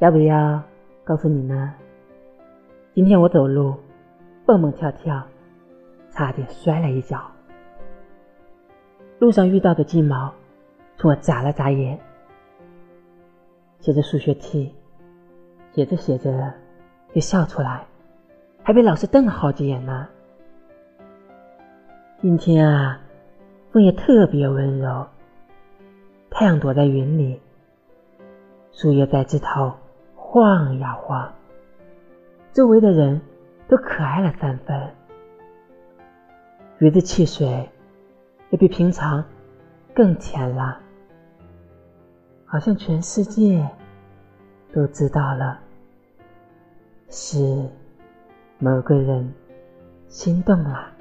要不要告诉你呢？今天我走路蹦蹦跳跳，差点摔了一跤。路上遇到的金毛冲我眨了眨眼，写着数学题，写着写着就笑出来，还被老师瞪了好几眼呢。今天啊，风也特别温柔，太阳躲在云里，树叶在枝头晃呀晃，周围的人都可爱了三分。鱼的汽水也比平常更甜了，好像全世界都知道了，是某个人心动了。